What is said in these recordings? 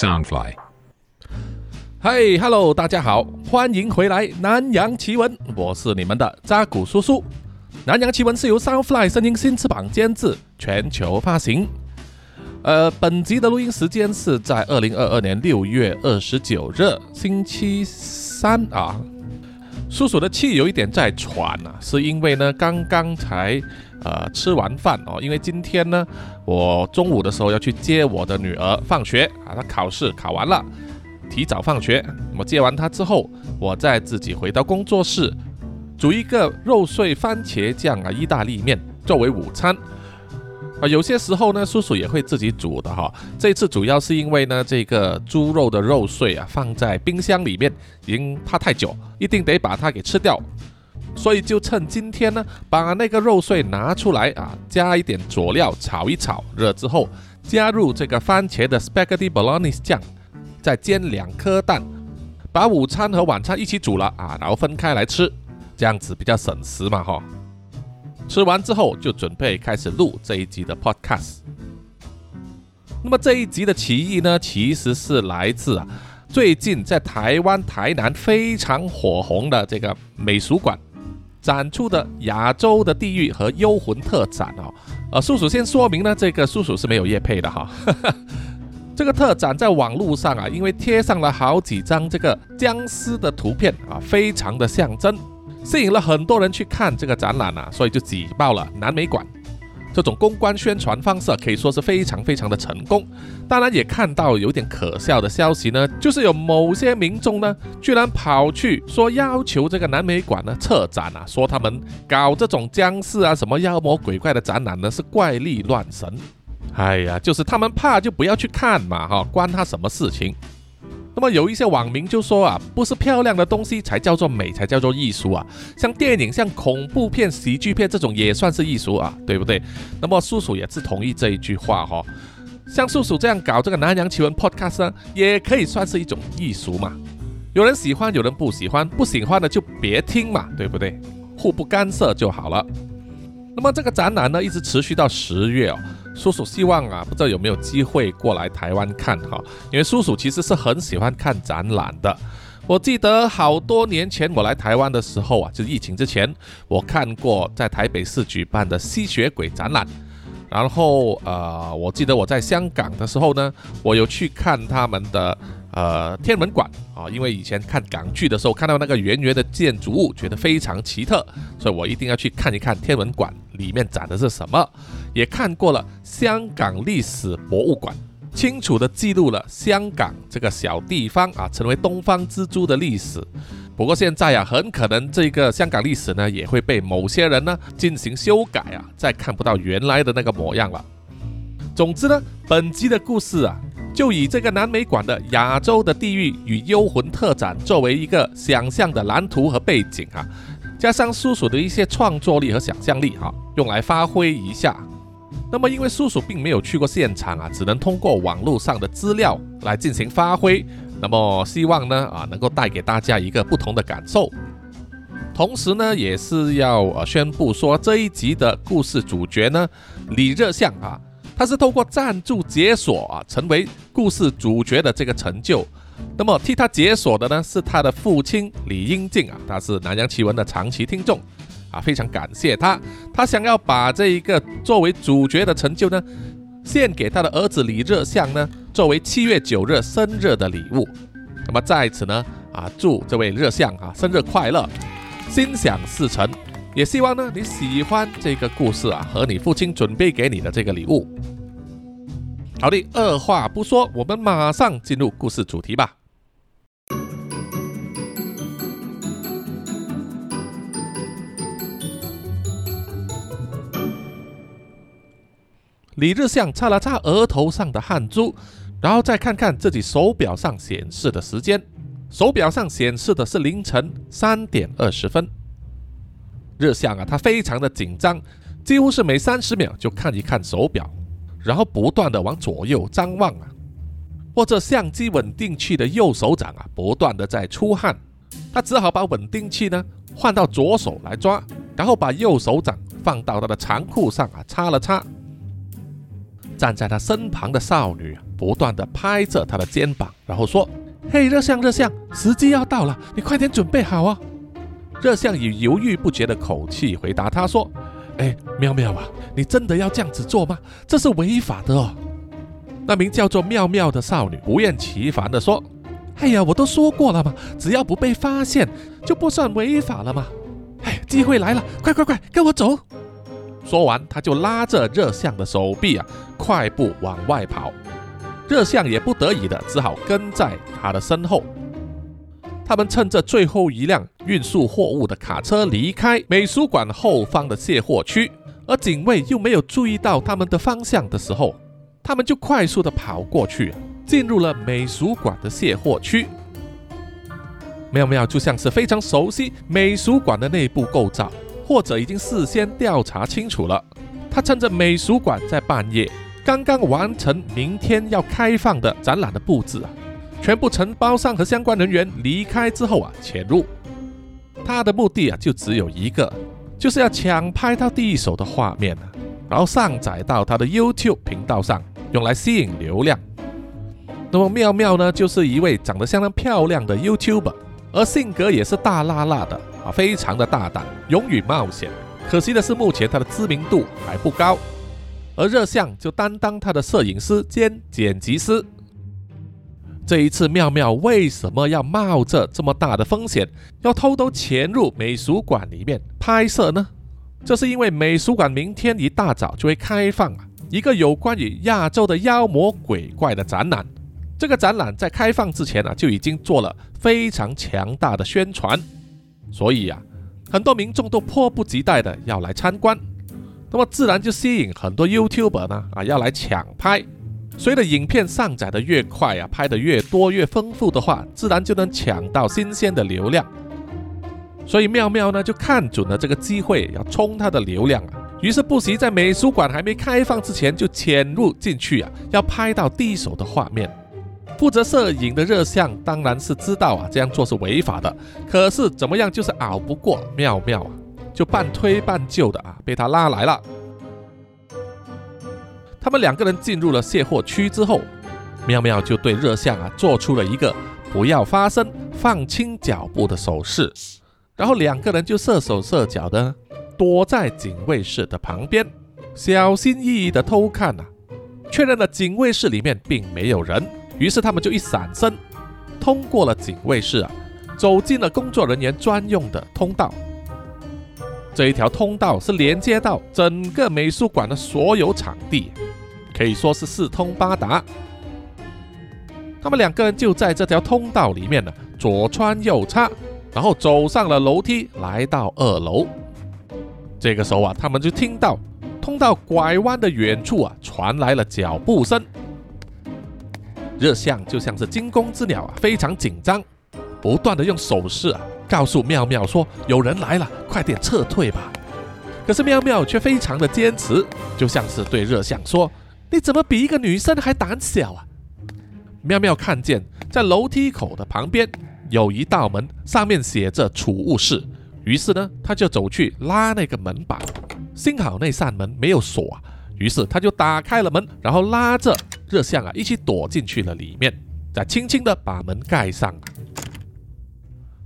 Soundfly。嗨，Hello，大家好，欢迎回来《南洋奇闻》，我是你们的扎古叔叔。《南洋奇闻》是由 Soundfly 声音新翅膀监制，全球发行。呃，本集的录音时间是在二零二二年六月二十九日星期三啊。叔叔的气有一点在喘啊，是因为呢，刚刚才呃吃完饭哦，因为今天呢，我中午的时候要去接我的女儿放学啊，她考试考完了，提早放学。我接完她之后，我再自己回到工作室，煮一个肉碎番茄酱啊意大利面作为午餐。啊，有些时候呢，叔叔也会自己煮的哈。这次主要是因为呢，这个猪肉的肉碎啊，放在冰箱里面已经怕太久，一定得把它给吃掉。所以就趁今天呢，把那个肉碎拿出来啊，加一点佐料炒一炒，热之后加入这个番茄的 spaghetti bolognese 酱，再煎两颗蛋，把午餐和晚餐一起煮了啊，然后分开来吃，这样子比较省时嘛哈。吃完之后就准备开始录这一集的 podcast。那么这一集的起义呢，其实是来自啊最近在台湾台南非常火红的这个美术馆展出的亚洲的地狱和幽魂特展哦。呃，叔叔先说明呢，这个叔叔是没有叶配的哈。这个特展在网络上啊，因为贴上了好几张这个僵尸的图片啊，非常的象征。吸引了很多人去看这个展览啊，所以就挤爆了南美馆。这种公关宣传方式可以说是非常非常的成功。当然也看到有点可笑的消息呢，就是有某些民众呢，居然跑去说要求这个南美馆呢撤展啊，说他们搞这种僵尸啊、什么妖魔鬼怪的展览呢是怪力乱神。哎呀，就是他们怕就不要去看嘛，哈，关他什么事情？那么有一些网民就说啊，不是漂亮的东西才叫做美，才叫做艺术啊。像电影、像恐怖片、喜剧片这种也算是艺术啊，对不对？那么叔叔也是同意这一句话哈。像叔叔这样搞这个南洋奇闻 Podcast 呢，也可以算是一种艺术嘛。有人喜欢，有人不喜欢，不喜欢的就别听嘛，对不对？互不干涉就好了。那么这个展览呢，一直持续到十月哦。叔叔希望啊，不知道有没有机会过来台湾看哈，因为叔叔其实是很喜欢看展览的。我记得好多年前我来台湾的时候啊，就是疫情之前，我看过在台北市举办的吸血鬼展览。然后呃，我记得我在香港的时候呢，我有去看他们的呃天文馆啊，因为以前看港剧的时候看到那个圆圆的建筑物，觉得非常奇特，所以我一定要去看一看天文馆里面展的是什么。也看过了香港历史博物馆，清楚的记录了香港这个小地方啊成为东方之珠的历史。不过现在啊，很可能这个香港历史呢，也会被某些人呢进行修改啊，再看不到原来的那个模样了。总之呢，本集的故事啊，就以这个南美馆的亚洲的地域与幽魂特展作为一个想象的蓝图和背景啊，加上叔叔的一些创作力和想象力哈，用来发挥一下。那么因为叔叔并没有去过现场啊，只能通过网络上的资料来进行发挥。那么希望呢啊能够带给大家一个不同的感受，同时呢也是要呃宣布说这一集的故事主角呢李热相啊，他是透过赞助解锁啊成为故事主角的这个成就。那么替他解锁的呢是他的父亲李英静啊，他是南洋奇闻的长期听众啊，非常感谢他。他想要把这一个作为主角的成就呢献给他的儿子李热相呢。作为七月九日生日的礼物，那么在此呢，啊，祝这位热相啊生日快乐，心想事成。也希望呢你喜欢这个故事啊和你父亲准备给你的这个礼物。好的，二话不说，我们马上进入故事主题吧。李日向擦了擦额头上的汗珠。然后再看看自己手表上显示的时间，手表上显示的是凌晨三点二十分。日向啊，他非常的紧张，几乎是每三十秒就看一看手表，然后不断的往左右张望啊。握着相机稳定器的右手掌啊，不断的在出汗，他只好把稳定器呢换到左手来抓，然后把右手掌放到他的长裤上啊擦了擦。站在他身旁的少女不断的拍着他的肩膀，然后说：“嘿，热相，热相，时机要到了，你快点准备好啊！”热相以犹豫不决的口气回答他说：“哎，妙妙啊，你真的要这样子做吗？这是违法的哦。”那名叫做妙妙的少女不厌其烦的说：“哎呀，我都说过了嘛，只要不被发现，就不算违法了嘛。哎，机会来了，快快快，跟我走！”说完，他就拉着热相的手臂啊，快步往外跑。热相也不得已的，只好跟在他的身后。他们趁着最后一辆运输货物的卡车离开美术馆后方的卸货区，而警卫又没有注意到他们的方向的时候，他们就快速的跑过去，进入了美术馆的卸货区。妙妙就像是非常熟悉美术馆的内部构造，或者已经事先调查清楚了。他趁着美术馆在半夜刚刚完成明天要开放的展览的布置啊。全部承包商和相关人员离开之后啊，潜入，他的目的啊就只有一个，就是要抢拍到第一手的画面啊，然后上载到他的 YouTube 频道上，用来吸引流量。那么妙妙呢，就是一位长得相当漂亮的 YouTuber，而性格也是大辣辣的啊，非常的大胆，勇于冒险。可惜的是，目前他的知名度还不高，而热像就担当他的摄影师兼剪辑师。这一次，妙妙为什么要冒着这么大的风险，要偷偷潜入美术馆里面拍摄呢？这是因为美术馆明天一大早就会开放啊，一个有关于亚洲的妖魔鬼怪的展览。这个展览在开放之前呢，就已经做了非常强大的宣传，所以呀，很多民众都迫不及待的要来参观，那么自然就吸引很多 YouTuber 呢啊要来抢拍。随着影片上载的越快啊，拍的越多越丰富的话，自然就能抢到新鲜的流量。所以妙妙呢就看准了这个机会，要冲他的流量啊。于是不惜在美术馆还没开放之前就潜入进去啊，要拍到第一手的画面。负责摄影的热像当然是知道啊这样做是违法的，可是怎么样就是熬不过妙妙啊，就半推半就的啊被他拉来了。他们两个人进入了卸货区之后，妙妙就对热相啊做出了一个不要发声、放轻脚步的手势，然后两个人就射手射脚的躲在警卫室的旁边，小心翼翼的偷看啊，确认了警卫室里面并没有人，于是他们就一闪身，通过了警卫室啊，走进了工作人员专用的通道。这一条通道是连接到整个美术馆的所有场地。可以说是四通八达。他们两个人就在这条通道里面呢，左穿右插，然后走上了楼梯，来到二楼。这个时候啊，他们就听到通道拐弯的远处啊，传来了脚步声。热相就像是惊弓之鸟啊，非常紧张，不断的用手势啊，告诉妙妙说：“有人来了，快点撤退吧。”可是妙妙却非常的坚持，就像是对热相说。你怎么比一个女生还胆小啊？妙妙看见在楼梯口的旁边有一道门，上面写着储物室。于是呢，他就走去拉那个门把，幸好那扇门没有锁。于是他就打开了门，然后拉着热像啊一起躲进去了里面，再轻轻的把门盖上。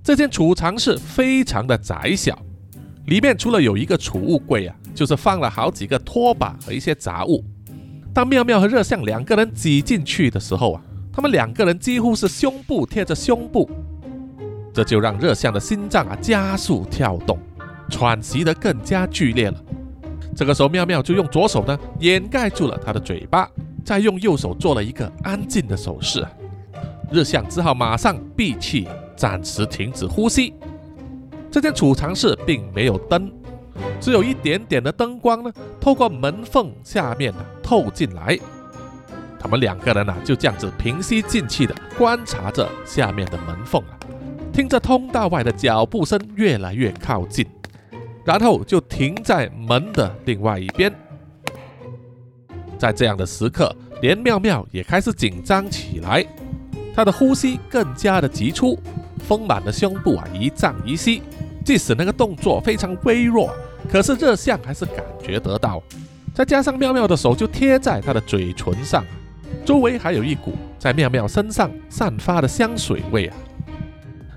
这间储藏室非常的窄小，里面除了有一个储物柜啊，就是放了好几个拖把和一些杂物。当妙妙和热相两个人挤进去的时候啊，他们两个人几乎是胸部贴着胸部，这就让热相的心脏啊加速跳动，喘息得更加剧烈了。这个时候，妙妙就用左手呢掩盖住了他的嘴巴，再用右手做了一个安静的手势。热相只好马上闭气，暂时停止呼吸。这间储藏室并没有灯。只有一点点的灯光呢，透过门缝下面呢透进来。他们两个人呢就这样子平息静气的观察着下面的门缝啊，听着通道外的脚步声越来越靠近，然后就停在门的另外一边。在这样的时刻，连妙妙也开始紧张起来，她的呼吸更加的急促，丰满的胸部啊一胀一吸。即使那个动作非常微弱，可是热相还是感觉得到。再加上妙妙的手就贴在他的嘴唇上，周围还有一股在妙妙身上散发的香水味啊，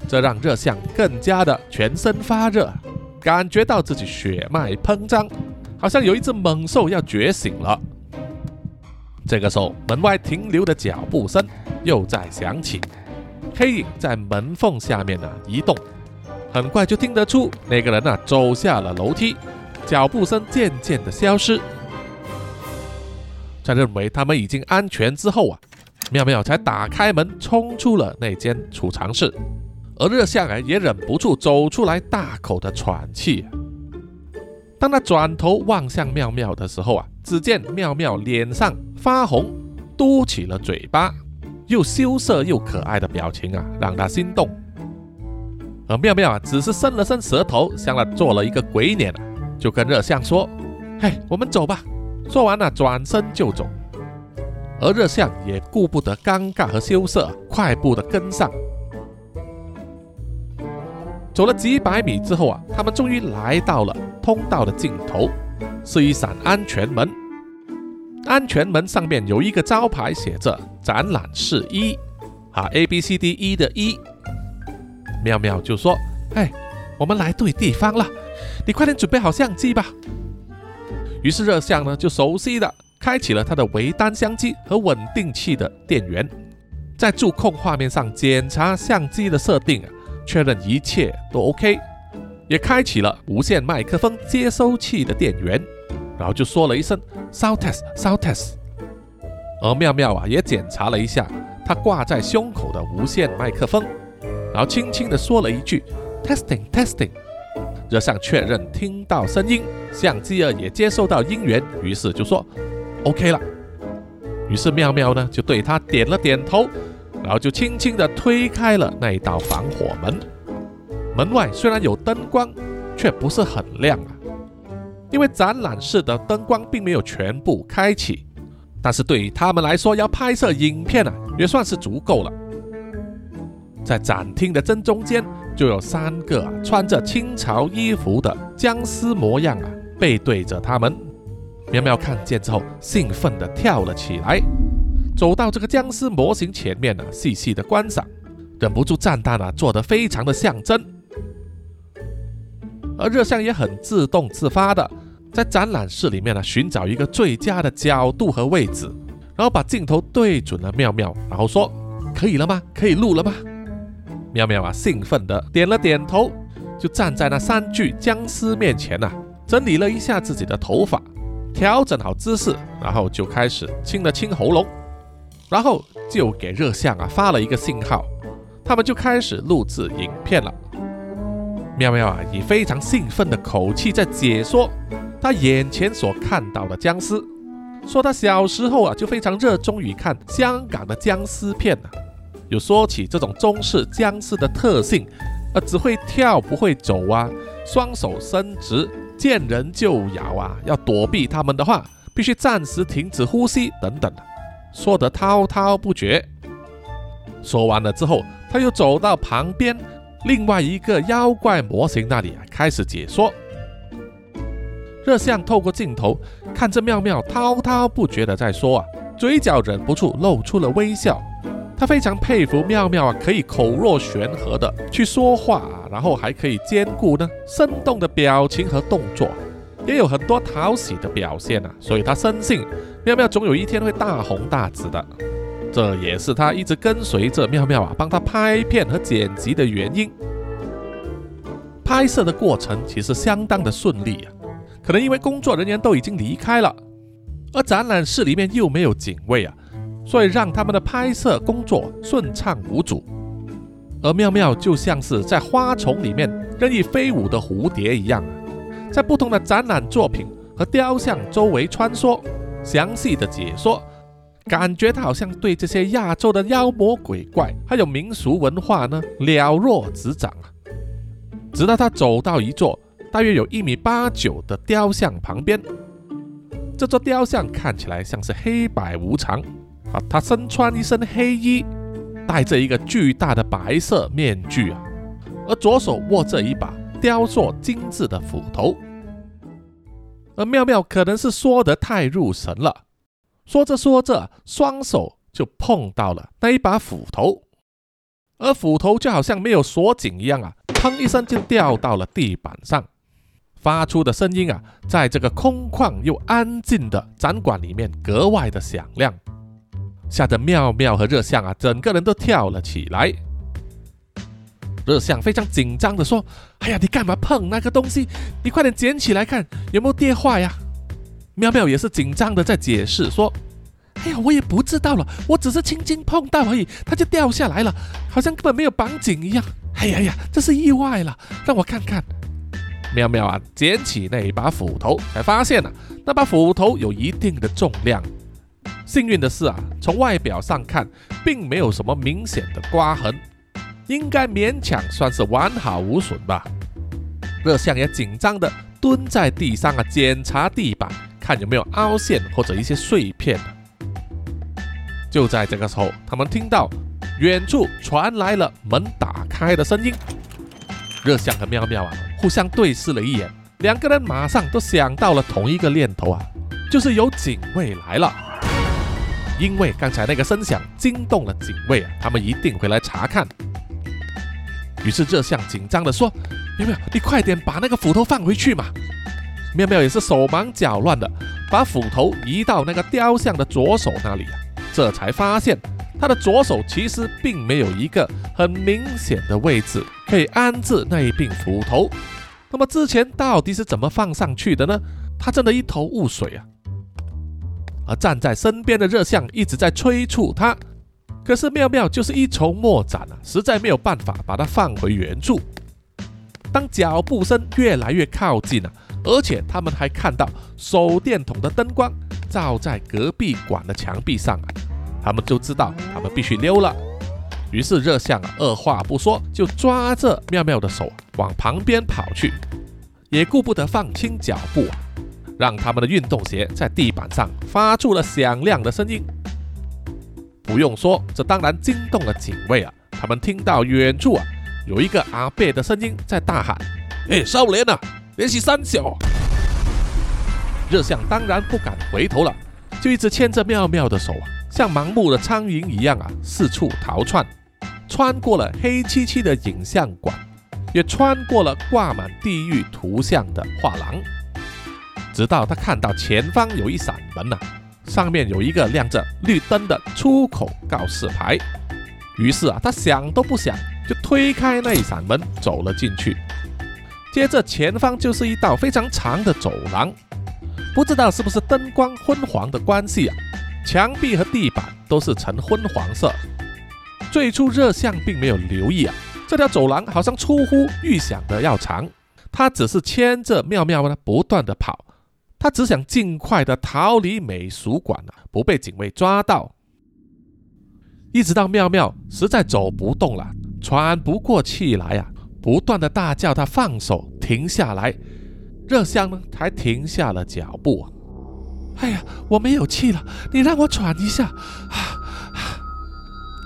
这让热象更加的全身发热，感觉到自己血脉膨胀，好像有一只猛兽要觉醒了。这个时候，门外停留的脚步声又在响起，黑影在门缝下面呢移动，很快就听得出那个人呢走下了楼梯，脚步声渐渐的消失。在认为他们已经安全之后啊，妙妙才打开门冲出了那间储藏室，而热象啊也忍不住走出来，大口的喘气。当他转头望向妙妙的时候啊，只见妙妙脸上发红，嘟起了嘴巴，又羞涩又可爱的表情啊，让他心动。而妙妙啊，只是伸了伸舌头，向他做了一个鬼脸，就跟热象说：“嘿，我们走吧。”说完了，转身就走，而热象也顾不得尴尬和羞涩，快步的跟上。走了几百米之后啊，他们终于来到了通道的尽头，是一扇安全门。安全门上面有一个招牌，写着“展览室一”，啊，A B C D E 的一。妙妙就说：“哎，我们来对地方了，你快点准备好相机吧。”于是热像呢就熟悉的开启了他的微单相机和稳定器的电源，在驻控画面上检查相机的设定，确认一切都 OK，也开启了无线麦克风接收器的电源，然后就说了一声 “sound test, sound test”。而妙妙啊也检查了一下他挂在胸口的无线麦克风，然后轻轻的说了一句 “testing, testing”。热像确认听到声音，相机儿也接收到音源，于是就说 OK 了。于是妙妙呢就对他点了点头，然后就轻轻地推开了那一道防火门。门外虽然有灯光，却不是很亮啊，因为展览室的灯光并没有全部开启。但是对于他们来说，要拍摄影片啊，也算是足够了。在展厅的正中间。就有三个啊穿着清朝衣服的僵尸模样啊背对着他们，喵喵看见之后兴奋地跳了起来，走到这个僵尸模型前面呢，细细的观赏，忍不住赞叹啊做得非常的像真。而热像也很自动自发的在展览室里面呢寻找一个最佳的角度和位置，然后把镜头对准了妙妙，然后说：“可以了吗？可以录了吗？”妙妙啊，兴奋地点了点头，就站在那三具僵尸面前呐，整理了一下自己的头发，调整好姿势，然后就开始清了清喉咙，然后就给热象啊发了一个信号，他们就开始录制影片了。妙妙啊，以非常兴奋的口气在解说他眼前所看到的僵尸，说他小时候啊就非常热衷于看香港的僵尸片呢。有说起这种中式僵尸的特性，呃，只会跳不会走啊，双手伸直，见人就咬啊，要躲避他们的话，必须暂时停止呼吸等等，说得滔滔不绝。说完了之后，他又走到旁边另外一个妖怪模型那里啊，开始解说。热象透过镜头看着妙妙滔滔不绝的在说啊，嘴角忍不住露出了微笑。他非常佩服妙妙啊，可以口若悬河的去说话，然后还可以兼顾呢生动的表情和动作，也有很多讨喜的表现啊，所以他深信妙妙总有一天会大红大紫的。这也是他一直跟随着妙妙啊，帮他拍片和剪辑的原因。拍摄的过程其实相当的顺利啊，可能因为工作人员都已经离开了，而展览室里面又没有警卫啊。所以让他们的拍摄工作顺畅无阻，而妙妙就像是在花丛里面任意飞舞的蝴蝶一样，在不同的展览作品和雕像周围穿梭，详细的解说，感觉他好像对这些亚洲的妖魔鬼怪还有民俗文化呢了若指掌啊。直到他走到一座大约有一米八九的雕像旁边，这座雕像看起来像是黑白无常。啊，他身穿一身黑衣，戴着一个巨大的白色面具啊，而左手握着一把雕塑精致的斧头。而妙妙可能是说得太入神了，说着说着，双手就碰到了那一把斧头，而斧头就好像没有锁紧一样啊，砰一声就掉到了地板上，发出的声音啊，在这个空旷又安静的展馆里面格外的响亮，吓得妙妙和热象啊，整个人都跳了起来。热象非常紧张的说：“哎呀，你干嘛碰那个东西？你快点捡起来看有没有跌坏呀！”妙妙也是紧张的在解释说：“哎呀，我也不知道了，我只是轻轻碰到而已，它就掉下来了，好像根本没有绑紧一样。哎呀呀，这是意外了，让我看看。”妙妙啊，捡起那一把斧头，才发现啊，那把斧头有一定的重量。幸运的是啊，从外表上看，并没有什么明显的刮痕。应该勉强算是完好无损吧。热象也紧张的蹲在地上啊，检查地板，看有没有凹陷或者一些碎片。就在这个时候，他们听到远处传来了门打开的声音。热象和妙妙啊，互相对视了一眼，两个人马上都想到了同一个念头啊，就是有警卫来了。因为刚才那个声响惊动了警卫啊，他们一定会来查看。于是热象紧张地说：“妙妙，你快点把那个斧头放回去嘛！”妙妙也是手忙脚乱的把斧头移到那个雕像的左手那里啊，这才发现他的左手其实并没有一个很明显的位置可以安置那一柄斧头。那么之前到底是怎么放上去的呢？他真的一头雾水啊！而站在身边的热象一直在催促他。可是妙妙就是一筹莫展啊，实在没有办法把它放回原处。当脚步声越来越靠近了，而且他们还看到手电筒的灯光照在隔壁馆的墙壁上啊，他们就知道他们必须溜了。于是热象啊，二话不说就抓着妙妙的手往旁边跑去，也顾不得放轻脚步，让他们的运动鞋在地板上发出了响亮的声音。不用说，这当然惊动了警卫啊！他们听到远处啊有一个阿贝的声音在大喊：“哎，少年啊，联系三小！”热象当然不敢回头了，就一直牵着妙妙的手啊，像盲目的苍蝇一样啊四处逃窜，穿过了黑漆漆的影像馆，也穿过了挂满地狱图像的画廊，直到他看到前方有一扇门呐。上面有一个亮着绿灯的出口告示牌，于是啊，他想都不想就推开那一扇门走了进去。接着前方就是一道非常长的走廊，不知道是不是灯光昏黄的关系啊，墙壁和地板都是呈昏黄色。最初热象并没有留意啊，这条走廊好像出乎预想的要长，他只是牵着妙妙呢不断的跑。他只想尽快的逃离美术馆啊，不被警卫抓到。一直到妙妙实在走不动了，喘不过气来呀，不断的大叫他放手，停下来。热香呢才停下了脚步。哎呀，我没有气了，你让我喘一下。啊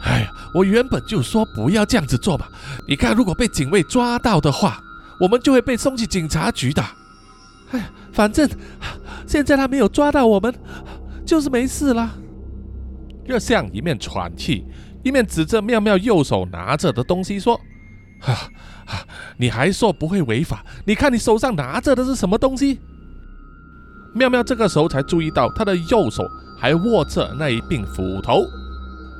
哎呀，我原本就说不要这样子做嘛。你看，如果被警卫抓到的话，我们就会被送去警察局的。哎呀。反正现在他没有抓到我们，就是没事了。热象一面喘气，一面指着妙妙右手拿着的东西说：“哈，你还说不会违法？你看你手上拿着的是什么东西？”妙妙这个时候才注意到，他的右手还握着那一柄斧头，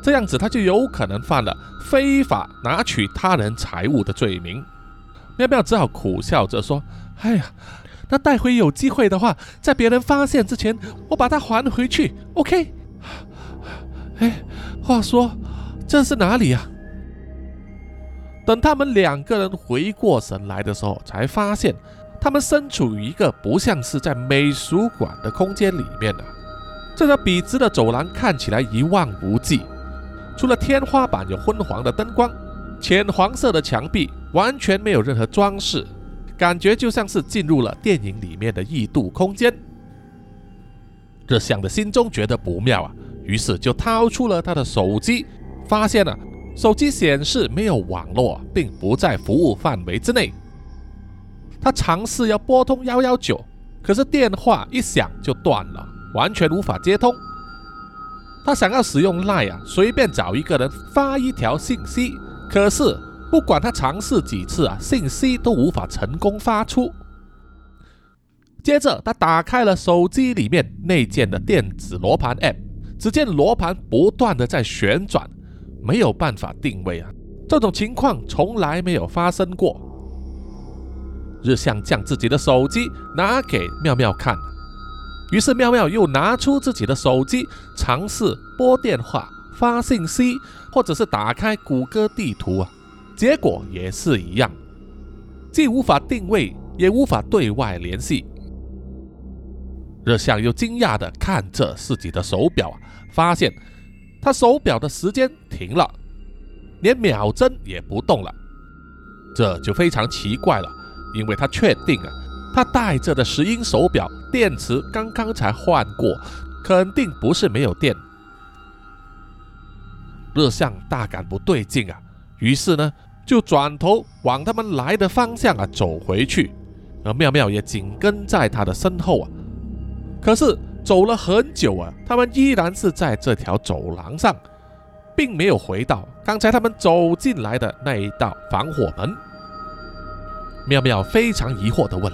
这样子他就有可能犯了非法拿取他人财物的罪名。妙妙只好苦笑着说：“哎呀。”那待会有机会的话，在别人发现之前，我把它还回去。OK？哎，话说这是哪里啊？等他们两个人回过神来的时候，才发现他们身处于一个不像是在美术馆的空间里面呢。这条笔直的走廊看起来一望无际，除了天花板有昏黄的灯光，浅黄色的墙壁完全没有任何装饰。感觉就像是进入了电影里面的异度空间。热象的心中觉得不妙啊，于是就掏出了他的手机，发现了手机显示没有网络，并不在服务范围之内。他尝试要拨通幺幺九，可是电话一响就断了，完全无法接通。他想要使用赖啊，随便找一个人发一条信息，可是不管他尝试几次啊，信息都无法成功发出。接着，他打开了手机里面内建的电子罗盘 App，只见罗盘不断的在旋转，没有办法定位啊。这种情况从来没有发生过。日向将自己的手机拿给妙妙看。于是妙妙又拿出自己的手机，尝试拨电话、发信息，或者是打开谷歌地图啊，结果也是一样，既无法定位，也无法对外联系。热相又惊讶地看着自己的手表，发现他手表的时间停了，连秒针也不动了，这就非常奇怪了，因为他确定啊。他戴着的石英手表电池刚刚才换过，肯定不是没有电。热相大感不对劲啊，于是呢就转头往他们来的方向啊走回去，而妙妙也紧跟在他的身后啊。可是走了很久啊，他们依然是在这条走廊上，并没有回到刚才他们走进来的那一道防火门。妙妙非常疑惑地问。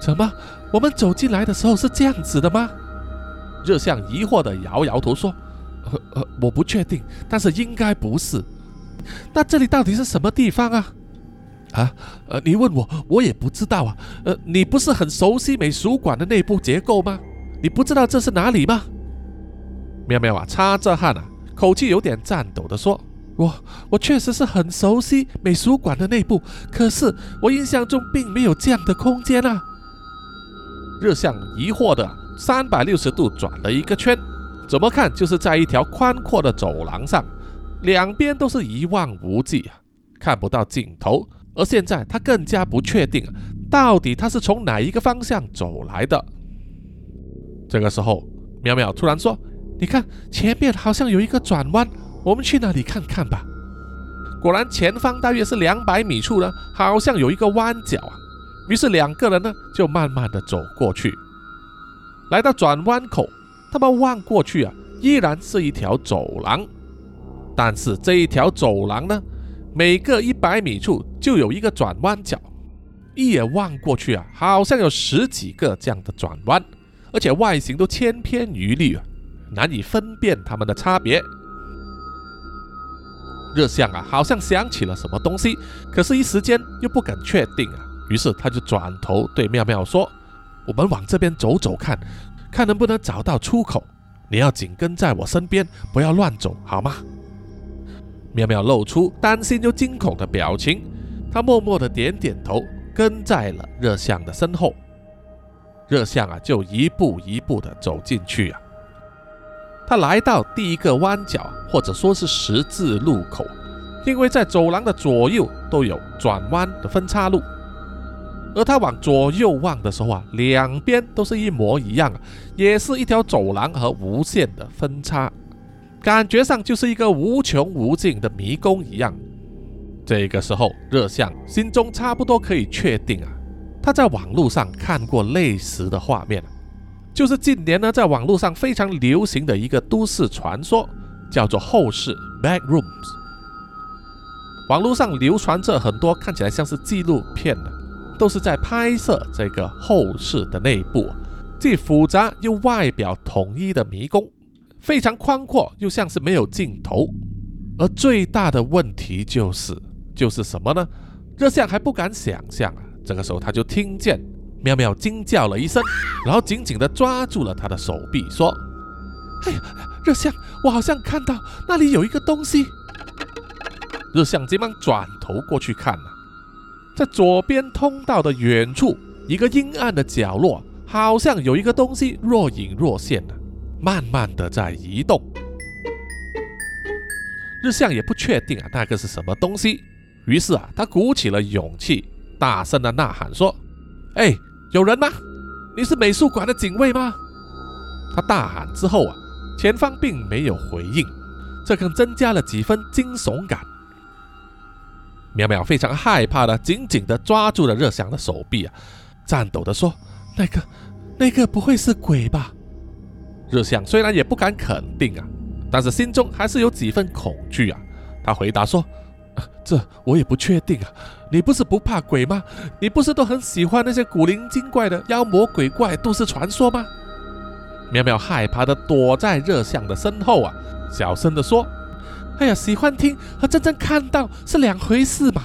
怎么？我们走进来的时候是这样子的吗？热像疑惑的摇摇头说：“呃呃，我不确定，但是应该不是。那这里到底是什么地方啊？啊？呃，你问我，我也不知道啊。呃，你不是很熟悉美术馆的内部结构吗？你不知道这是哪里吗？”喵喵啊，擦着汗啊，口气有点颤抖的说：“我我确实是很熟悉美术馆的内部，可是我印象中并没有这样的空间啊。”热相疑惑的三百六十度转了一个圈，怎么看就是在一条宽阔的走廊上，两边都是一望无际啊，看不到尽头。而现在他更加不确定，到底他是从哪一个方向走来的。这个时候，淼淼突然说：“你看前面好像有一个转弯，我们去那里看看吧。”果然，前方大约是两百米处呢，好像有一个弯角啊。于是两个人呢，就慢慢的走过去，来到转弯口，他们望过去啊，依然是一条走廊，但是这一条走廊呢，每隔一百米处就有一个转弯角，一眼望过去啊，好像有十几个这样的转弯，而且外形都千篇一律啊，难以分辨它们的差别。热像啊，好像想起了什么东西，可是一时间又不敢确定啊。于是他就转头对妙妙说：“我们往这边走走看，看能不能找到出口。你要紧跟在我身边，不要乱走，好吗？”妙妙露出担心又惊恐的表情，他默默的点点头，跟在了热相的身后。热相啊，就一步一步的走进去啊。他来到第一个弯角，或者说是十字路口，因为在走廊的左右都有转弯的分岔路。而他往左右望的时候啊，两边都是一模一样，也是一条走廊和无限的分叉，感觉上就是一个无穷无尽的迷宫一样。这个时候，热相心中差不多可以确定啊，他在网络上看过类似的画面，就是近年呢，在网络上非常流行的一个都市传说，叫做后室 （back rooms）。网络上流传着很多看起来像是纪录片的。都是在拍摄这个后室的内部，既复杂又外表统一的迷宫，非常宽阔又像是没有尽头。而最大的问题就是，就是什么呢？热相还不敢想象啊！这个时候他就听见喵喵惊叫了一声，然后紧紧地抓住了他的手臂，说：“哎呀，热相，我好像看到那里有一个东西。”热相急忙转头过去看了。在左边通道的远处，一个阴暗的角落，好像有一个东西若隐若现的，慢慢的在移动。日向也不确定啊，那个是什么东西。于是啊，他鼓起了勇气，大声的呐喊说：“哎，有人吗？你是美术馆的警卫吗？”他大喊之后啊，前方并没有回应，这更增加了几分惊悚感。淼淼非常害怕的，紧紧的抓住了热香的手臂啊，颤抖的说：“那个，那个不会是鬼吧？”热香虽然也不敢肯定啊，但是心中还是有几分恐惧啊。他回答说：“这我也不确定啊。你不是不怕鬼吗？你不是都很喜欢那些古灵精怪的妖魔鬼怪都市传说吗？”喵喵害怕的躲在热象的身后啊，小声的说：“哎呀，喜欢听和真正看到是两回事嘛。”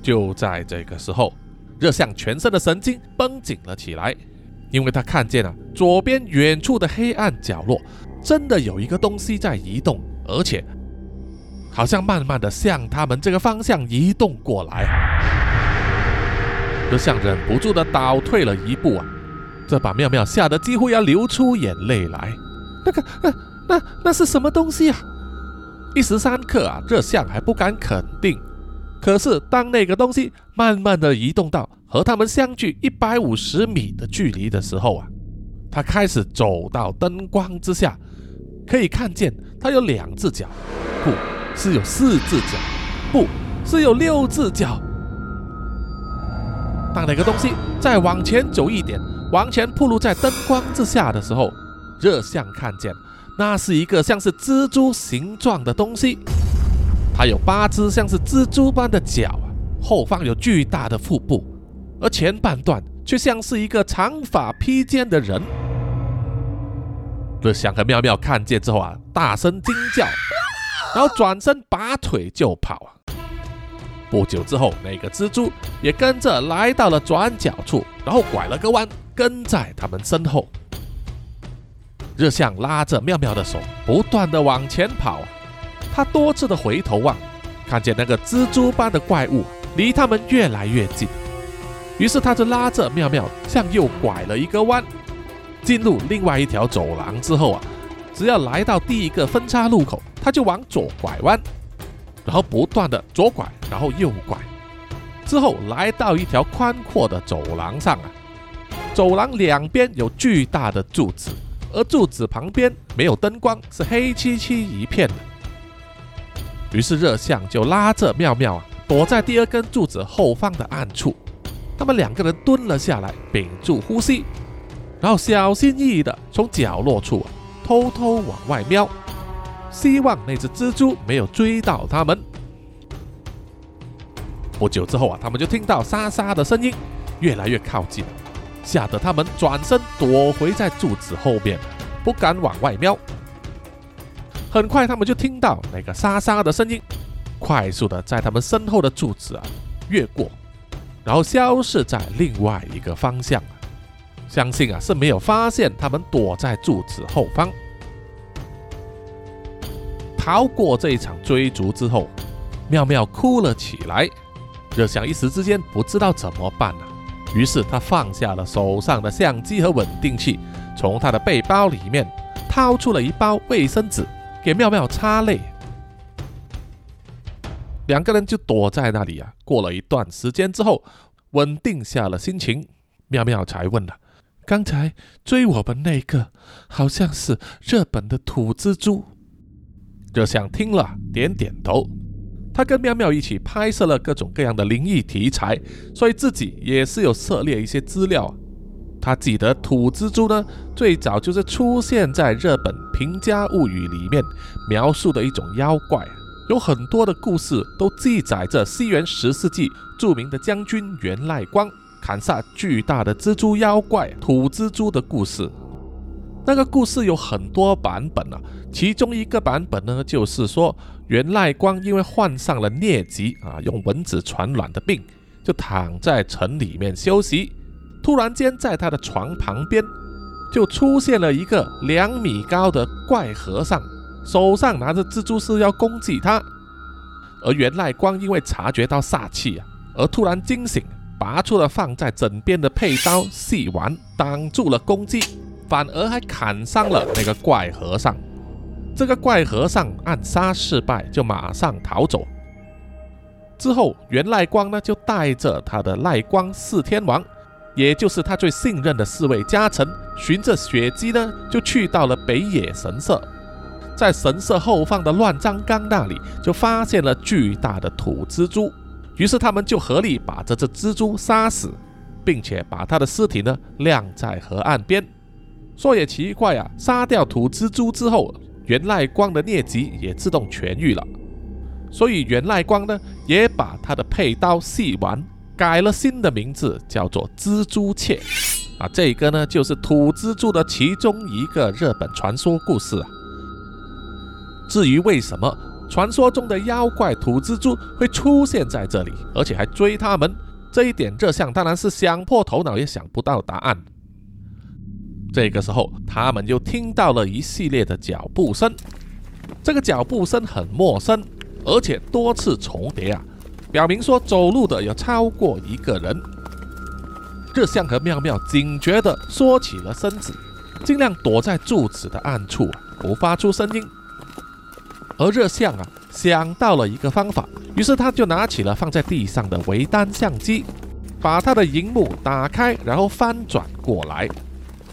就在这个时候，热象全身的神经绷紧了起来，因为他看见了左边远处的黑暗角落，真的有一个东西在移动，而且好像慢慢的向他们这个方向移动过来。热象忍不住的倒退了一步啊！这把妙妙吓得几乎要流出眼泪来。那个，那那那是什么东西啊？一时三刻啊，热象还不敢肯定。可是当那个东西慢慢的移动到和他们相距一百五十米的距离的时候啊，他开始走到灯光之下，可以看见它有两只脚，不是有四只脚，不是有六只脚。当那个东西再往前走一点。完全暴露在灯光之下的时候，热像看见那是一个像是蜘蛛形状的东西，它有八只像是蜘蛛般的脚，后方有巨大的腹部，而前半段却像是一个长发披肩的人。热象和妙妙看见之后啊，大声惊叫，然后转身拔腿就跑啊。不久之后，那个蜘蛛也跟着来到了转角处，然后拐了个弯。跟在他们身后，热象拉着妙妙的手，不断的往前跑啊。他多次的回头望，看见那个蜘蛛般的怪物离他们越来越近。于是他就拉着妙妙向右拐了一个弯，进入另外一条走廊之后啊，只要来到第一个分叉路口，他就往左拐弯，然后不断的左拐，然后右拐，之后来到一条宽阔的走廊上啊。走廊两边有巨大的柱子，而柱子旁边没有灯光，是黑漆漆一片的。于是热象就拉着妙妙啊，躲在第二根柱子后方的暗处。他们两个人蹲了下来，屏住呼吸，然后小心翼翼的从角落处偷偷往外瞄，希望那只蜘蛛没有追到他们。不久之后啊，他们就听到沙沙的声音越来越靠近。吓得他们转身躲回在柱子后面，不敢往外瞄。很快，他们就听到那个沙沙的声音，快速的在他们身后的柱子啊越过，然后消失在另外一个方向。相信啊是没有发现他们躲在柱子后方。逃过这一场追逐之后，妙妙哭了起来。热想一时之间不知道怎么办了。于是他放下了手上的相机和稳定器，从他的背包里面掏出了一包卫生纸，给妙妙擦泪。两个人就躲在那里啊。过了一段时间之后，稳定下了心情，妙妙才问了：“刚才追我们那个，好像是日本的土蜘蛛。”热像听了，点点头。他跟妙妙一起拍摄了各种各样的灵异题材，所以自己也是有涉猎一些资料。他记得土蜘蛛呢，最早就是出现在日本《平家物语》里面描述的一种妖怪，有很多的故事都记载着西元十世纪著名的将军源赖光砍杀巨大的蜘蛛妖怪土蜘蛛的故事。那个故事有很多版本啊，其中一个版本呢，就是说。源赖光因为患上了疟疾啊，用蚊子传染的病，就躺在城里面休息。突然间，在他的床旁边，就出现了一个两米高的怪和尚，手上拿着蜘蛛丝要攻击他。而袁赖光因为察觉到煞气啊，而突然惊醒，拔出了放在枕边的佩刀细丸，挡住了攻击，反而还砍伤了那个怪和尚。这个怪和尚暗杀失败，就马上逃走。之后，袁赖光呢就带着他的赖光四天王，也就是他最信任的四位家臣，循着血迹呢就去到了北野神社。在神社后方的乱葬岗那里，就发现了巨大的土蜘蛛。于是他们就合力把这只蜘蛛杀死，并且把他的尸体呢晾在河岸边。说也奇怪啊，杀掉土蜘蛛之后，源赖光的疟疾也自动痊愈了。所以源赖光呢，也把他的佩刀细丸改了新的名字，叫做蜘蛛切。啊，这个呢，就是土蜘蛛的其中一个日本传说故事啊。至于为什么传说中的妖怪土蜘蛛会出现在这里，而且还追他们，这一点这项当然是想破头脑也想不到答案。这个时候，他们又听到了一系列的脚步声，这个脚步声很陌生，而且多次重叠啊，表明说走路的有超过一个人。热相和妙妙警觉地缩起了身子，尽量躲在柱子的暗处，不发出声音。而热相啊，想到了一个方法，于是他就拿起了放在地上的微单相机，把他的荧幕打开，然后翻转过来。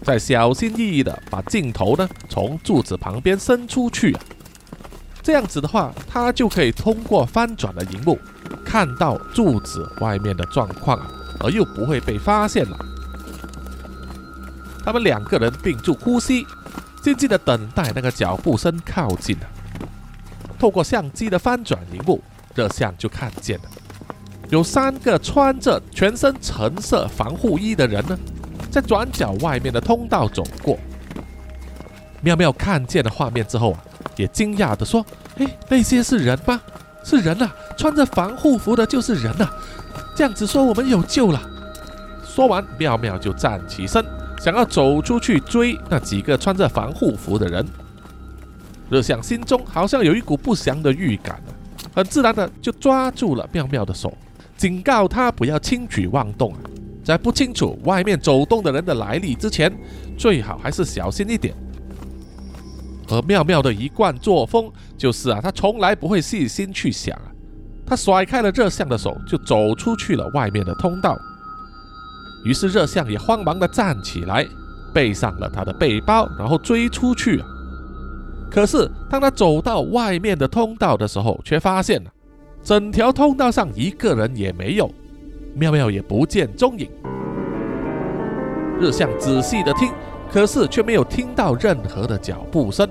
再小心翼翼地把镜头呢从柱子旁边伸出去，这样子的话，他就可以通过翻转的荧幕看到柱子外面的状况，而又不会被发现了。他们两个人屏住呼吸，静静地等待那个脚步声靠近。透过相机的翻转荧幕，热相就看见了有三个穿着全身橙色防护衣的人呢。在转角外面的通道走过，妙妙看见了画面之后啊，也惊讶的说：“哎，那些是人吗？是人呐！穿着防护服的就是人呐！这样子说，我们有救了。”说完，妙妙就站起身，想要走出去追那几个穿着防护服的人。热香心中好像有一股不祥的预感很自然的就抓住了妙妙的手，警告她不要轻举妄动啊。在不清楚外面走动的人的来历之前，最好还是小心一点。而妙妙的一贯作风就是啊，他从来不会细心去想啊。他甩开了热相的手，就走出去了外面的通道。于是热相也慌忙的站起来，背上了他的背包，然后追出去。可是当他走到外面的通道的时候，却发现了整条通道上一个人也没有。妙妙也不见踪影，日向仔细的听，可是却没有听到任何的脚步声。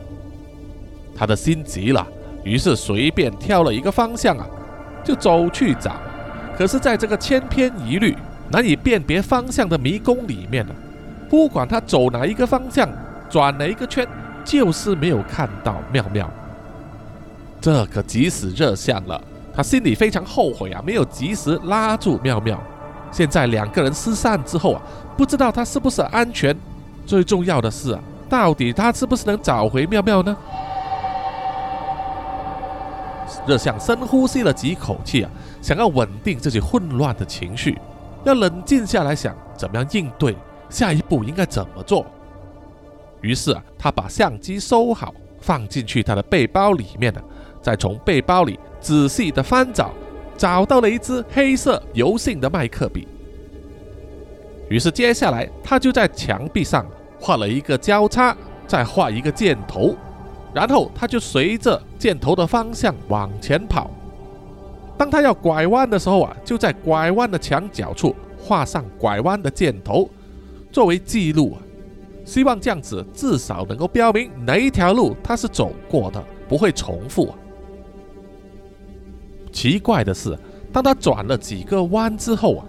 他的心急了，于是随便挑了一个方向啊，就走去找。可是，在这个千篇一律、难以辨别方向的迷宫里面呢，不管他走哪一个方向，转哪一个圈，就是没有看到妙妙。这可急死热相了。他心里非常后悔啊，没有及时拉住妙妙。现在两个人失散之后啊，不知道他是不是安全。最重要的是啊，到底他是不是能找回妙妙呢？热相深呼吸了几口气啊，想要稳定自己混乱的情绪，要冷静下来想怎么样应对，下一步应该怎么做。于是啊，他把相机收好，放进去他的背包里面了，再从背包里。仔细的翻找，找到了一支黑色油性的麦克笔。于是接下来，他就在墙壁上画了一个交叉，再画一个箭头，然后他就随着箭头的方向往前跑。当他要拐弯的时候啊，就在拐弯的墙角处画上拐弯的箭头，作为记录啊。希望这样子至少能够标明哪一条路他是走过的，不会重复啊。奇怪的是，当他转了几个弯之后啊，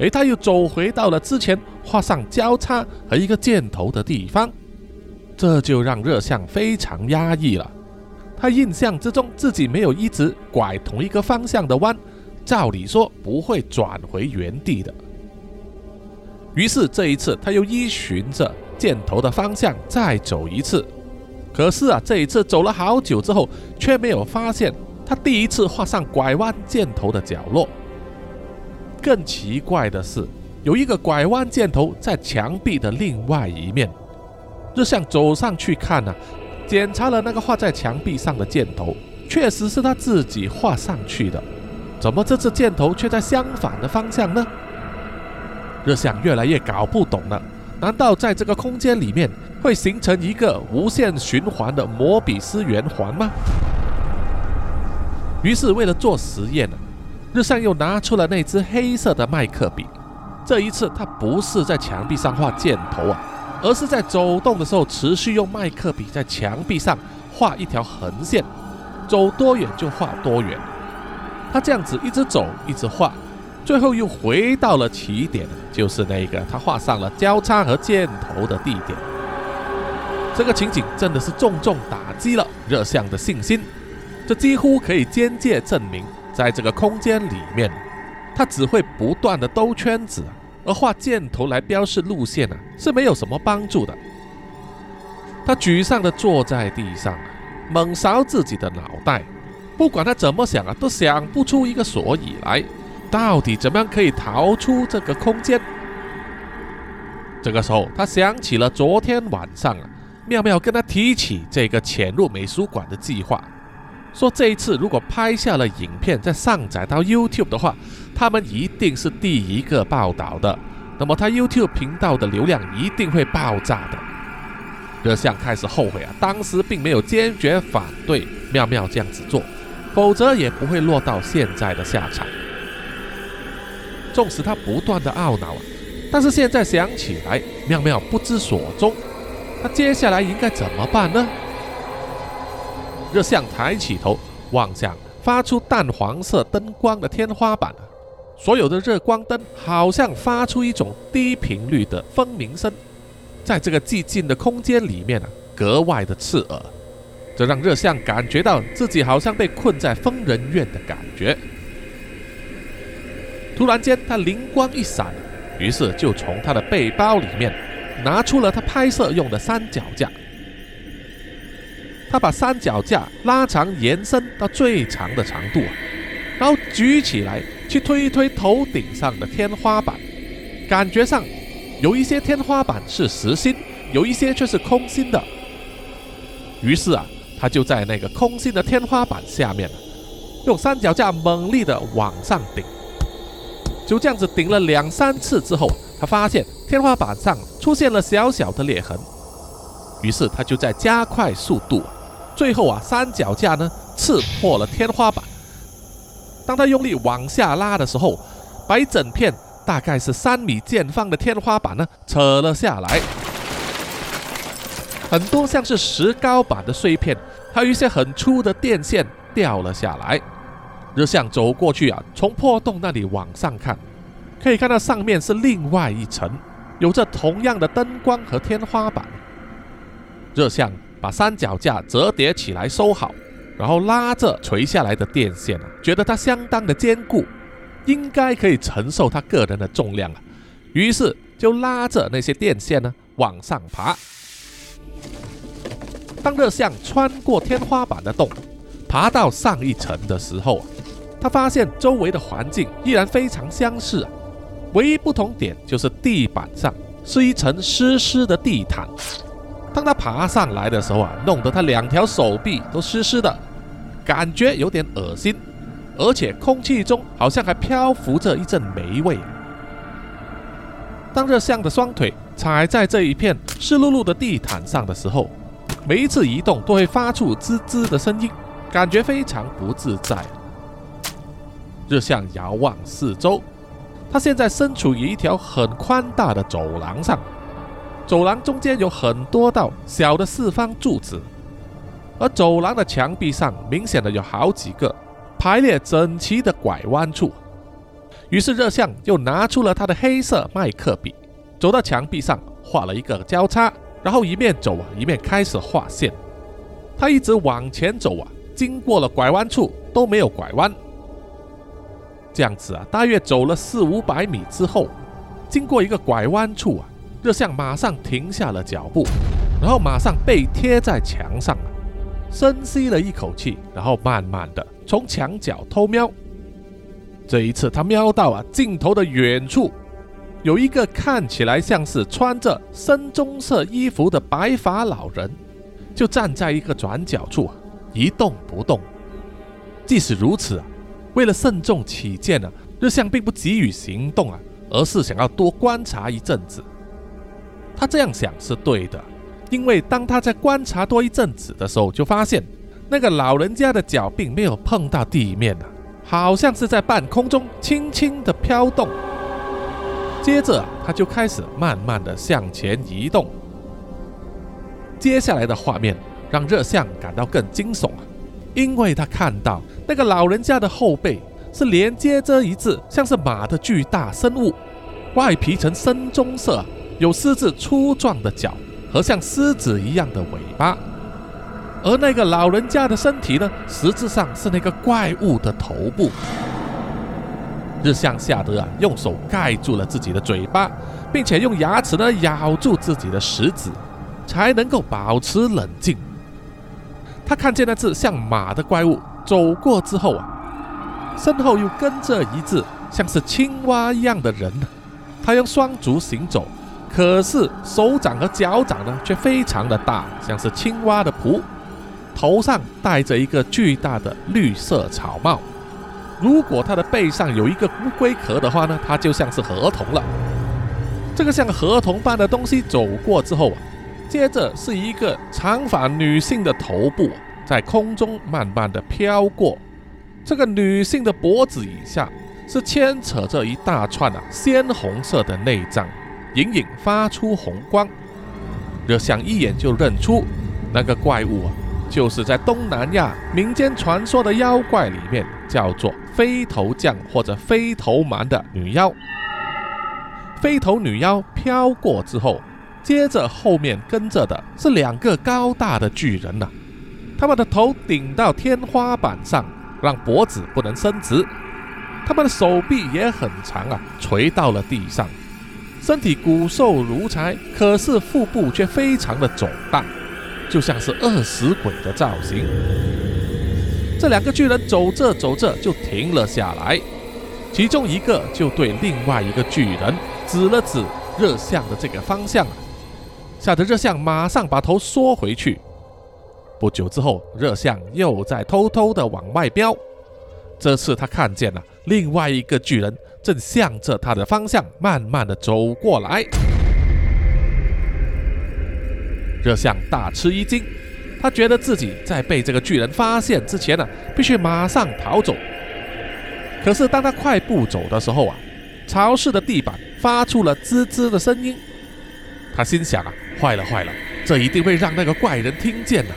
诶，他又走回到了之前画上交叉和一个箭头的地方，这就让热相非常压抑了。他印象之中自己没有一直拐同一个方向的弯，照理说不会转回原地的。于是这一次他又依循着箭头的方向再走一次，可是啊，这一次走了好久之后，却没有发现。他第一次画上拐弯箭头的角落。更奇怪的是，有一个拐弯箭头在墙壁的另外一面。日向走上去看呢，检查了那个画在墙壁上的箭头，确实是他自己画上去的。怎么这次箭头却在相反的方向呢？日向越来越搞不懂了。难道在这个空间里面会形成一个无限循环的摩比斯圆环吗？于是，为了做实验呢，日向又拿出了那支黑色的麦克笔。这一次，他不是在墙壁上画箭头啊，而是在走动的时候持续用麦克笔在墙壁上画一条横线，走多远就画多远。他这样子一直走，一直画，最后又回到了起点，就是那个他画上了交叉和箭头的地点。这个情景真的是重重打击了热像的信心，这几乎可以间接证明，在这个空间里面，他只会不断的兜圈子，而画箭头来标示路线呢，是没有什么帮助的。他沮丧的坐在地上，猛扫自己的脑袋。不管他怎么想啊，都想不出一个所以来。到底怎么样可以逃出这个空间？这个时候，他想起了昨天晚上啊，妙妙跟他提起这个潜入美术馆的计划，说这一次如果拍下了影片再上载到 YouTube 的话，他们一定是第一个报道的。那么他 YouTube 频道的流量一定会爆炸的。热像开始后悔啊，当时并没有坚决反对妙妙这样子做。否则也不会落到现在的下场。纵使他不断的懊恼啊，但是现在想起来，妙妙不知所踪，他接下来应该怎么办呢？热像抬起头望向发出淡黄色灯光的天花板，所有的热光灯好像发出一种低频率的蜂鸣声，在这个寂静的空间里面啊，格外的刺耳。这让热像感觉到自己好像被困在疯人院的感觉。突然间，他灵光一闪，于是就从他的背包里面拿出了他拍摄用的三脚架。他把三脚架拉长延伸到最长的长度，然后举起来去推一推头顶上的天花板，感觉上有一些天花板是实心，有一些却是空心的。于是啊。他就在那个空心的天花板下面，用三脚架猛力的往上顶，就这样子顶了两三次之后，他发现天花板上出现了小小的裂痕，于是他就在加快速度，最后啊，三脚架呢刺破了天花板。当他用力往下拉的时候，把一整片大概是三米见方的天花板呢扯了下来。很多像是石膏板的碎片，还有一些很粗的电线掉了下来。热像走过去啊，从破洞那里往上看，可以看到上面是另外一层，有着同样的灯光和天花板。热像把三脚架折叠起来收好，然后拉着垂下来的电线啊，觉得它相当的坚固，应该可以承受他个人的重量啊。于是就拉着那些电线呢往上爬。当热像穿过天花板的洞，爬到上一层的时候啊，他发现周围的环境依然非常相似啊，唯一不同点就是地板上是一层湿湿的地毯。当他爬上来的时候啊，弄得他两条手臂都湿湿的，感觉有点恶心，而且空气中好像还漂浮着一阵霉味。当热像的双腿踩在这一片湿漉漉的地毯上的时候，每一次移动都会发出滋滋的声音，感觉非常不自在。热像遥望四周，他现在身处于一条很宽大的走廊上，走廊中间有很多道小的四方柱子，而走廊的墙壁上明显的有好几个排列整齐的拐弯处。于是热像又拿出了他的黑色麦克笔，走到墙壁上画了一个交叉。然后一面走啊，一面开始画线。他一直往前走啊，经过了拐弯处都没有拐弯。这样子啊，大约走了四五百米之后，经过一个拐弯处啊，热像马上停下了脚步，然后马上背贴在墙上，深吸了一口气，然后慢慢的从墙角偷瞄。这一次他瞄到啊，镜头的远处。有一个看起来像是穿着深棕色衣服的白发老人，就站在一个转角处一动不动。即使如此啊，为了慎重起见呢，日向并不急于行动啊，而是想要多观察一阵子。他这样想是对的，因为当他在观察多一阵子的时候，就发现那个老人家的脚并没有碰到地面啊，好像是在半空中轻轻的飘动。接着，他就开始慢慢的向前移动，接下来的画面让热相感到更惊悚啊，因为他看到那个老人家的后背是连接着一只像是马的巨大生物，外皮呈深棕色，有狮子粗壮的脚和像狮子一样的尾巴，而那个老人家的身体呢，实质上是那个怪物的头部。日向吓得啊，用手盖住了自己的嘴巴，并且用牙齿呢咬住自己的食指，才能够保持冷静。他看见那只像马的怪物走过之后啊，身后又跟着一只像是青蛙一样的人。他用双足行走，可是手掌和脚掌呢却非常的大，像是青蛙的蹼。头上戴着一个巨大的绿色草帽。如果它的背上有一个乌龟壳的话呢，它就像是河童了。这个像河童般的东西走过之后啊，接着是一个长发女性的头部在空中慢慢的飘过。这个女性的脖子以下是牵扯着一大串啊鲜红色的内脏，隐隐发出红光。热香一眼就认出那个怪物啊，就是在东南亚民间传说的妖怪里面叫做。飞头将或者飞头蛮的女妖，飞头女妖飘过之后，接着后面跟着的是两个高大的巨人呐，他们的头顶到天花板上，让脖子不能伸直，他们的手臂也很长啊，垂到了地上，身体骨瘦如柴，可是腹部却非常的肿大，就像是饿死鬼的造型。这两个巨人走着走着就停了下来，其中一个就对另外一个巨人指了指热像的这个方向，吓得热像马上把头缩回去。不久之后，热像又在偷偷的往外飙，这次他看见了另外一个巨人正向着他的方向慢慢的走过来，热像大吃一惊。他觉得自己在被这个巨人发现之前呢，必须马上逃走。可是当他快步走的时候啊，潮湿的地板发出了吱吱的声音。他心想啊，坏了坏了，这一定会让那个怪人听见的。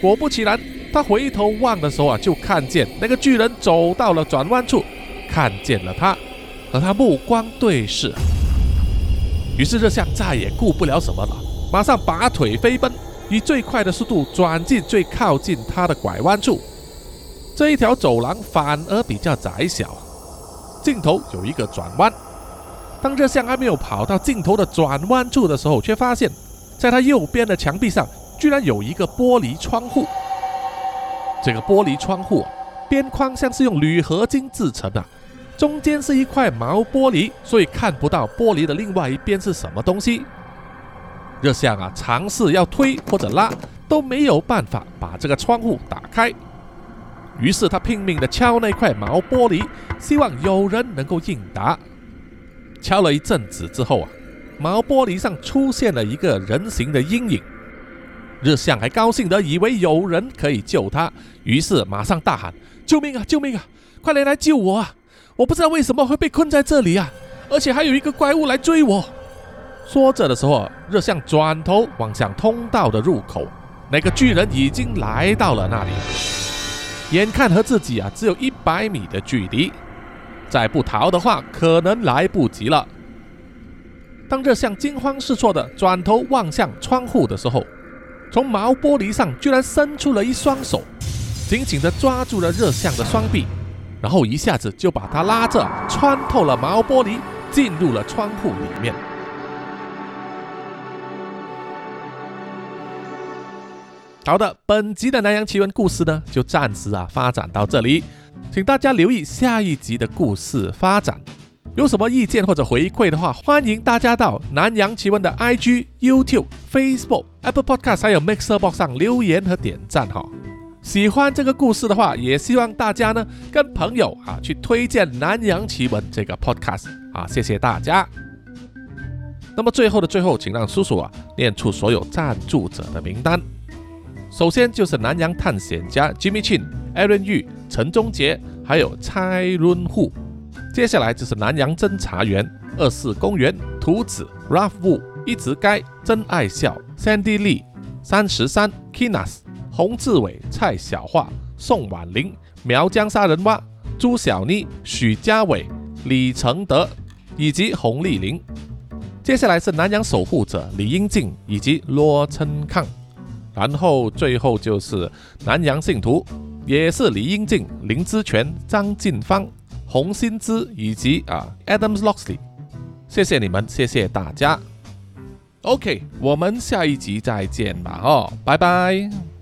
果不其然，他回头望的时候啊，就看见那个巨人走到了转弯处，看见了他，和他目光对视。于是热像再也顾不了什么了，马上拔腿飞奔。以最快的速度转进最靠近他的拐弯处，这一条走廊反而比较窄小，尽头有一个转弯。当热像还没有跑到尽头的转弯处的时候，却发现，在他右边的墙壁上居然有一个玻璃窗户。这个玻璃窗户边框像是用铝合金制成的，中间是一块毛玻璃，所以看不到玻璃的另外一边是什么东西。热像啊，尝试要推或者拉都没有办法把这个窗户打开，于是他拼命地敲那块毛玻璃，希望有人能够应答。敲了一阵子之后啊，毛玻璃上出现了一个人形的阴影。热像还高兴地以为有人可以救他，于是马上大喊：“救命啊！救命啊！快来来救我啊！我不知道为什么会被困在这里啊，而且还有一个怪物来追我。”说着的时候，热像转头望向通道的入口，那个巨人已经来到了那里，眼看和自己啊只有一百米的距离，再不逃的话，可能来不及了。当热像惊慌失措的转头望向窗户的时候，从毛玻璃上居然伸出了一双手，紧紧地抓住了热像的双臂，然后一下子就把他拉着穿透了毛玻璃，进入了窗户里面。好的，本集的南洋奇闻故事呢，就暂时啊发展到这里，请大家留意下一集的故事发展。有什么意见或者回馈的话，欢迎大家到南洋奇闻的 IG、YouTube、Facebook、Apple Podcast 还有 Mixer Box 上留言和点赞哈。喜欢这个故事的话，也希望大家呢跟朋友啊去推荐南洋奇闻这个 Podcast 啊，谢谢大家。那么最后的最后，请让叔叔啊念出所有赞助者的名单。首先就是南洋探险家 Jimmy Chin、Aaron Yu、陈忠杰，还有蔡润户。接下来就是南洋侦查员二四公园、图子、Ralph Wu、一直该、真爱笑、Sandy Lee、三十三、Kinas、洪志伟、蔡小桦、宋婉玲、苗疆杀人蛙、朱小妮、许家伟、李承德以及洪丽玲。接下来是南洋守护者李英静以及罗琛康，然后最后就是南洋信徒，也是李英静、林之权、张晋芳、洪新之以及啊 Adams Loxley。谢谢你们，谢谢大家。OK，我们下一集再见吧，哦，拜拜。